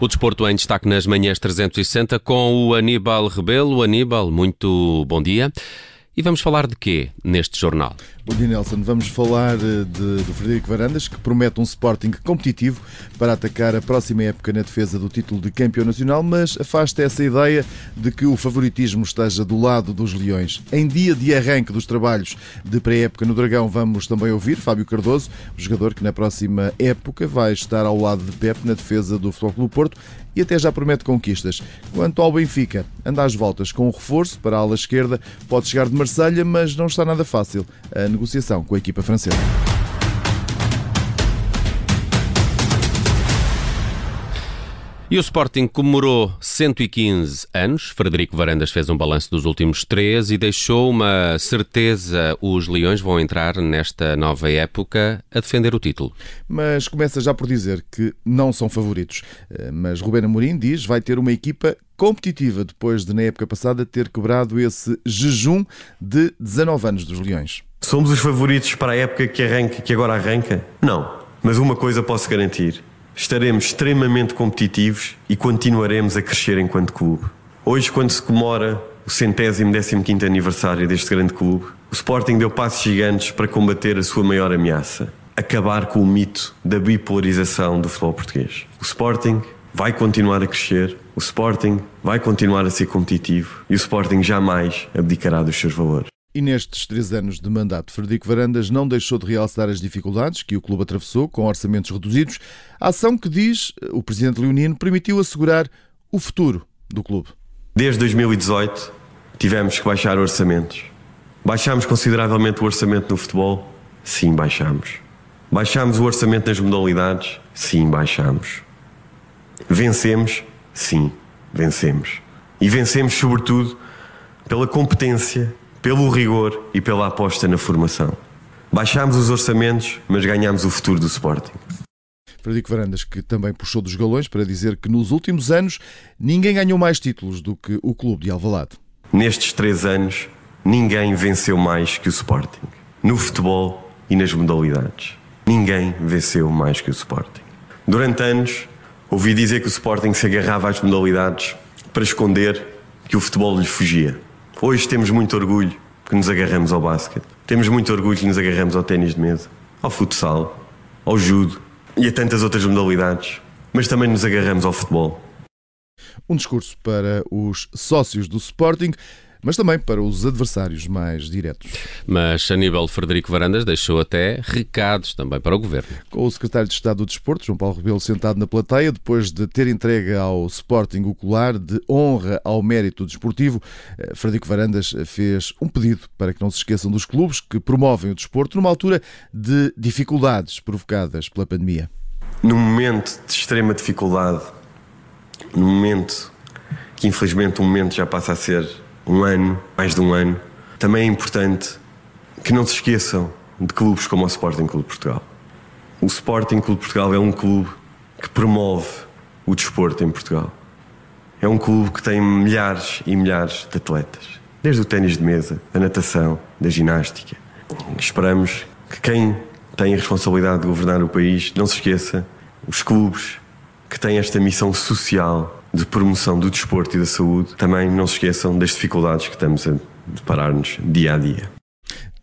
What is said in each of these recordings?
O desporto em destaque nas manhãs 360 com o Aníbal Rebelo. Aníbal, muito bom dia. E vamos falar de quê neste jornal? Dia, Nelson. Vamos falar eh, de, do Frederico Varandas, que promete um Sporting competitivo para atacar a próxima época na defesa do título de campeão nacional, mas afasta essa ideia de que o favoritismo esteja do lado dos Leões. Em dia de arranque dos trabalhos de pré-época no Dragão, vamos também ouvir Fábio Cardoso, o jogador que na próxima época vai estar ao lado de Pep na defesa do Futebol Clube Porto e até já promete conquistas. Quanto ao Benfica, anda às voltas com um reforço para a ala esquerda, pode chegar de Marselha, mas não está nada fácil a negociação com a equipa francesa. E o Sporting comemorou 115 anos. Frederico Varandas fez um balanço dos últimos três e deixou uma certeza: os Leões vão entrar nesta nova época a defender o título. Mas começa já por dizer que não são favoritos. Eh, mas Rubén Amorim diz vai ter uma equipa competitiva depois de, na época passada, ter quebrado esse jejum de 19 anos dos Leões. Somos os favoritos para a época que arranca, que agora arranca? Não. Mas uma coisa posso garantir estaremos extremamente competitivos e continuaremos a crescer enquanto clube. Hoje, quando se comemora o centésimo décimo quinto aniversário deste grande clube, o Sporting deu passos gigantes para combater a sua maior ameaça, acabar com o mito da bipolarização do futebol português. O Sporting vai continuar a crescer, o Sporting vai continuar a ser competitivo e o Sporting jamais abdicará dos seus valores. E nestes três anos de mandato, Frederico Varandas não deixou de realçar as dificuldades que o clube atravessou com orçamentos reduzidos. A ação que diz o presidente Leonino permitiu assegurar o futuro do clube. Desde 2018 tivemos que baixar orçamentos. Baixámos consideravelmente o orçamento no futebol? Sim, baixámos. Baixámos o orçamento nas modalidades? Sim, baixámos. Vencemos? Sim, vencemos. E vencemos, sobretudo, pela competência pelo rigor e pela aposta na formação. Baixámos os orçamentos, mas ganhámos o futuro do Sporting. Frederico Varandas, que também puxou dos galões para dizer que nos últimos anos ninguém ganhou mais títulos do que o clube de Alvalade. Nestes três anos, ninguém venceu mais que o Sporting. No futebol e nas modalidades. Ninguém venceu mais que o Sporting. Durante anos, ouvi dizer que o Sporting se agarrava às modalidades para esconder que o futebol lhe fugia. Hoje temos muito orgulho que nos agarramos ao basquete. Temos muito orgulho que nos agarramos ao ténis de mesa, ao futsal, ao judo e a tantas outras modalidades. Mas também nos agarramos ao futebol. Um discurso para os sócios do Sporting mas também para os adversários mais diretos. Mas Aníbal Frederico Varandas deixou até recados também para o Governo. Com o secretário de Estado do Desporto, João Paulo Rebelo, sentado na plateia, depois de ter entregue ao Sporting o colar de honra ao mérito desportivo, eh, Frederico Varandas fez um pedido para que não se esqueçam dos clubes que promovem o desporto numa altura de dificuldades provocadas pela pandemia. Num momento de extrema dificuldade, num momento que infelizmente um momento já passa a ser um ano, mais de um ano, também é importante que não se esqueçam de clubes como o Sporting Clube Portugal. O Sporting Clube Portugal é um clube que promove o desporto em Portugal. É um clube que tem milhares e milhares de atletas, desde o ténis de mesa, da natação, da ginástica. Esperamos que quem tem a responsabilidade de governar o país não se esqueça os clubes que têm esta missão social de promoção do desporto e da saúde, também não se esqueçam das dificuldades que estamos a deparar-nos dia a dia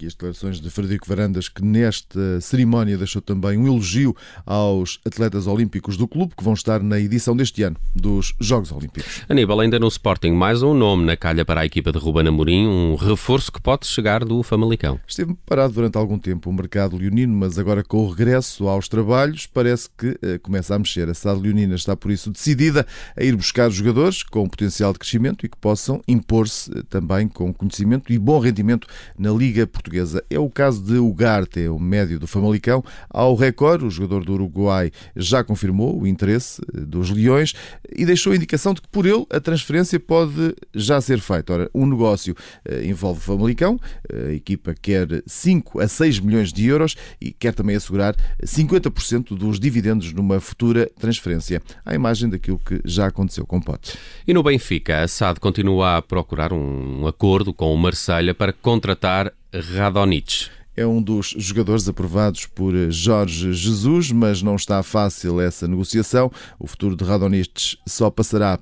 e as declarações de Frederico Varandas, que nesta cerimónia deixou também um elogio aos atletas olímpicos do clube, que vão estar na edição deste ano dos Jogos Olímpicos. Aníbal, ainda no Sporting, mais um nome na calha para a equipa de Ruben Amorim, um reforço que pode chegar do Famalicão. Esteve parado durante algum tempo o mercado leonino, mas agora com o regresso aos trabalhos, parece que eh, começa a mexer. A SAD leonina está, por isso, decidida a ir buscar jogadores com potencial de crescimento e que possam impor-se eh, também com conhecimento e bom rendimento na Liga Portuguesa portuguesa. É o caso de Ugarte, o médio do Famalicão. Ao Record, o jogador do Uruguai já confirmou o interesse eh, dos Leões e deixou a indicação de que por ele a transferência pode já ser feita. Ora, um negócio eh, envolve o Famalicão, a equipa quer 5 a 6 milhões de euros e quer também assegurar 50% dos dividendos numa futura transferência, à imagem daquilo que já aconteceu com Pote. E no Benfica, a SAD continua a procurar um acordo com o Marselha para contratar Radonich. é um dos jogadores aprovados por Jorge Jesus, mas não está fácil essa negociação. O futuro de Radonjic só passará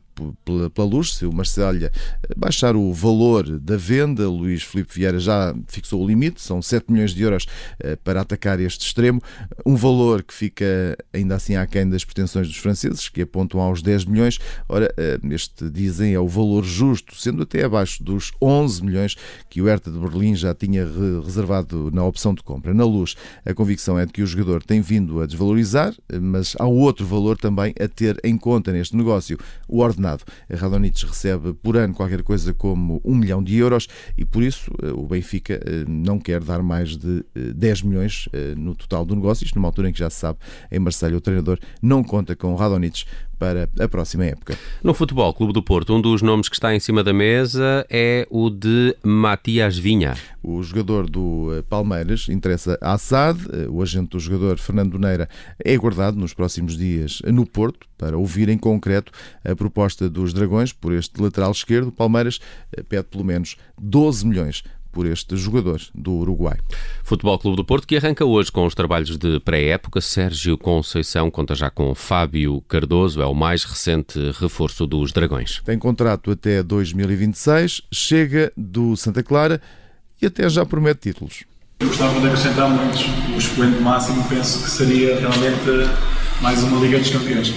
pela, luz, se o Marselha baixar o valor da venda, Luís Filipe Vieira já fixou o limite, são 7 milhões de euros eh, para atacar este extremo, um valor que fica ainda assim aquém das pretensões dos franceses, que apontam aos 10 milhões. Ora, eh, este dizem é o valor justo, sendo até abaixo dos 11 milhões que o Hertha de Berlim já tinha reservado na opção de compra. Na luz, a convicção é de que o jogador tem vindo a desvalorizar, eh, mas há outro valor também a ter em conta neste negócio, o ordenado Radonjic recebe por ano qualquer coisa como um milhão de euros e por isso eh, o Benfica eh, não quer dar mais de 10 eh, milhões no total do negócio, isto numa altura em que já se sabe em Marselha o treinador não conta com o Radonjic para a próxima época. No Futebol Clube do Porto, um dos nomes que está em cima da mesa é o de Matias Vinha. O jogador do eh, Palmeiras interessa a Assad, eh, o agente do jogador Fernando Neira é aguardado nos próximos dias no Porto para ouvir em concreto a proposta dos Dragões por este lateral esquerdo. O Palmeiras eh, pede pelo menos 12 milhões por este jogador do Uruguai. Futebol Clube do Porto que arranca hoje com os trabalhos de pré-época. Sérgio Conceição conta já com Fábio Cardoso, é o mais recente reforço dos Dragões. Tem contrato até 2026, chega do Santa Clara e até já promete títulos. Eu gostava de acrescentar muitos. O expoente máximo penso que seria realmente mais uma Liga dos Campeões.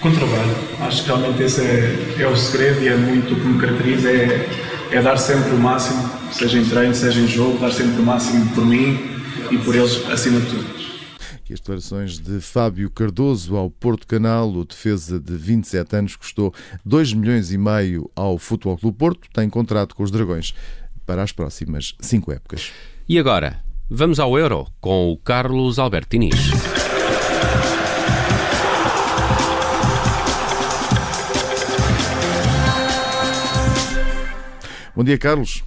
Com trabalho. Acho que realmente esse é, é o segredo e é muito o que me caracteriza. É, é dar sempre o máximo seja em treino, seja em jogo, dar sempre o máximo por mim e por eles acima de tudo. E as declarações de Fábio Cardoso ao Porto Canal, o defesa de 27 anos, custou 2 milhões e meio ao Futebol Clube Porto, tem contrato com os Dragões para as próximas cinco épocas. E agora, vamos ao Euro com o Carlos Alberto Bom dia, Carlos.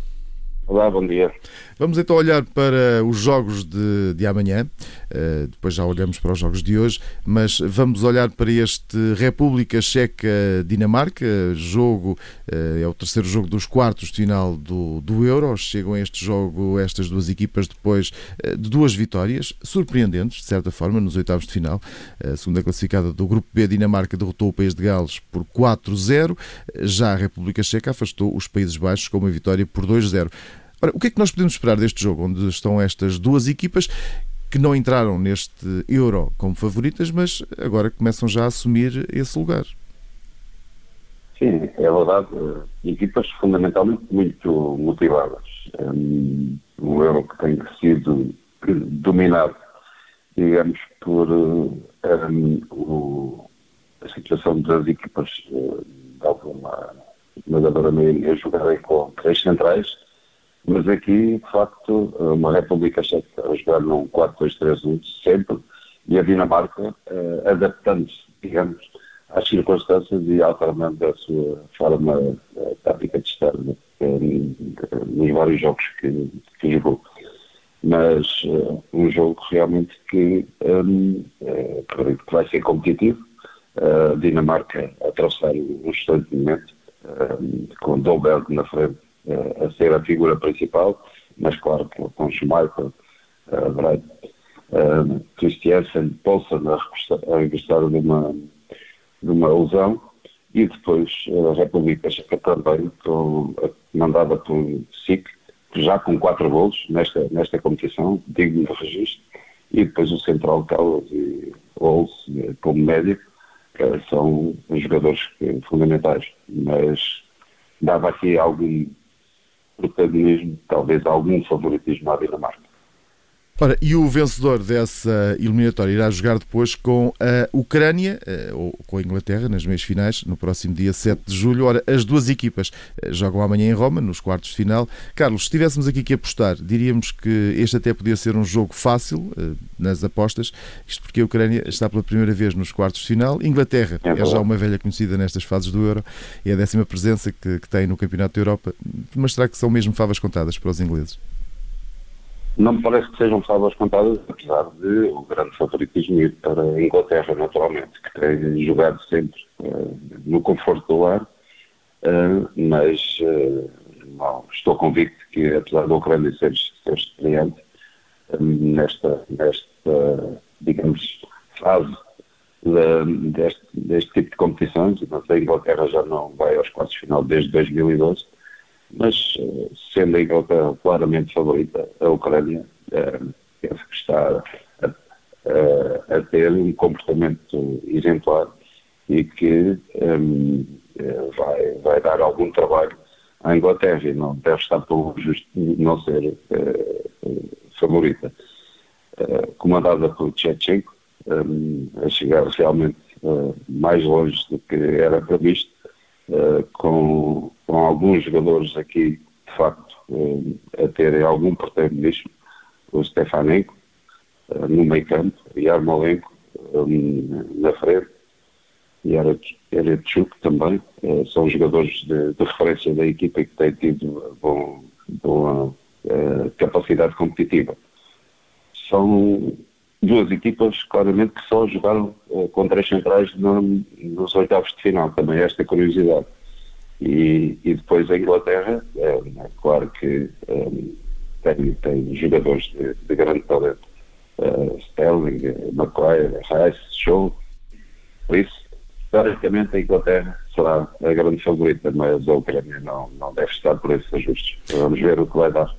Olá, bom dia. Vamos então olhar para os jogos de, de amanhã, uh, depois já olhamos para os jogos de hoje, mas vamos olhar para este República Checa-Dinamarca, jogo, uh, é o terceiro jogo dos quartos de final do, do Euro, chegam a este jogo estas duas equipas depois uh, de duas vitórias, surpreendentes, de certa forma, nos oitavos de final. A segunda classificada do Grupo B, Dinamarca, derrotou o País de Gales por 4-0, já a República Checa afastou os Países Baixos com uma vitória por 2-0. Ora, o que é que nós podemos esperar deste jogo, onde estão estas duas equipas que não entraram neste Euro como favoritas, mas agora começam já a assumir esse lugar? Sim, é verdade. Equipas fundamentalmente muito motivadas. Um, Euro que tem sido dominado, digamos, por um, o, a situação das equipas uh, de alguma nadadora meio a jogarem com três centrais mas aqui, de facto, uma República Checa a jogar num 4-2-3-1 sempre e a Dinamarca uh, adaptando-se, digamos, às circunstâncias e alternando a sua forma uh, tática de estar uh, nos vários jogos que, que jogou. Mas uh, um jogo realmente que, um, que vai ser competitivo. A Dinamarca a atravessar um excelente momento, com Dolberg na frente a ser a figura principal, mas claro que com Schumacher, uh, Breit, uh, Christiansen, Paulsen a regressar de uma, de uma lesão e depois a República Checa também, com, mandada por SIC, já com quatro golos nesta, nesta competição, digno de registro, e depois o Central Callas e Ols como médico, que são jogadores fundamentais, mas dava aqui algum protagonismo, talvez algum favoritismo à Dinamarca. Ora, e o vencedor dessa eliminatória irá jogar depois com a Ucrânia, eh, ou com a Inglaterra, nas meias finais, no próximo dia 7 de julho. Ora, as duas equipas eh, jogam amanhã em Roma, nos quartos de final. Carlos, se estivéssemos aqui que apostar, diríamos que este até podia ser um jogo fácil eh, nas apostas, isto porque a Ucrânia está pela primeira vez nos quartos de final. Inglaterra é, é já uma velha conhecida nestas fases do Euro, é a décima presença que, que tem no Campeonato da Europa. Mas será que são mesmo favas contadas para os ingleses? Não me parece que sejam salvas contadas, apesar de o grande favoritismo ir para a Inglaterra, naturalmente, que tem jogado sempre uh, no conforto do lar, uh, mas uh, não, estou convicto que, apesar da Ucrânia ser, ser estreante, nesta, nesta, digamos, fase de, deste, deste tipo de competições. A Inglaterra já não vai aos quartos de final desde 2012, mas sendo a Inglaterra claramente favorita, a Ucrânia eh, penso que está a, a, a, ter um comportamento exemplar e que um, eh, vai, vai dar algum trabalho à Inglaterra e não deve estar pelo justo não ser uh, favorita. Uh, comandada por Tchechenko, um, a chegar realmente uh, mais longe do que era previsto, com, com alguns jogadores aqui, de facto, a terem algum protagonismo, o Stefanenko no meio campo, e Armolenko um, na frente, e Eretchuk também, são jogadores de, de, referência da equipa que têm tido bom, boa capacidade competitiva. São duas equipas, claramente, que só jogaram com três centrais no, nos oitavos de final, também esta curiosidade. E, e depois a Inglaterra, é, é claro que um, tem, tem jogadores de, de grande talento. Uh, Sterling, McQuaid, Rice, Shaw, por isso Teoricamente, a Inglaterra será a grande favorita, mas a Ucrânia não, não deve estar por esses ajustes. Vamos ver o que vai dar.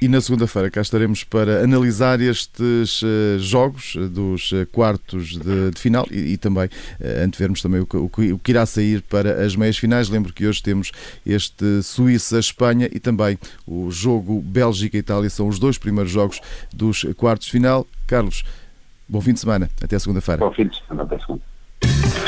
E na segunda-feira cá estaremos para analisar estes uh, jogos dos uh, quartos de, de, final e, e também uh, antevermos também o que, o, que, o que, irá sair para as meias finais. Lembro que hoje temos este Suíça-Espanha e também o jogo Bélgica-Itália. São os dois primeiros jogos dos quartos de final. Carlos, bom fim de semana. Até segunda-feira. Bom fim de semana. Até segunda.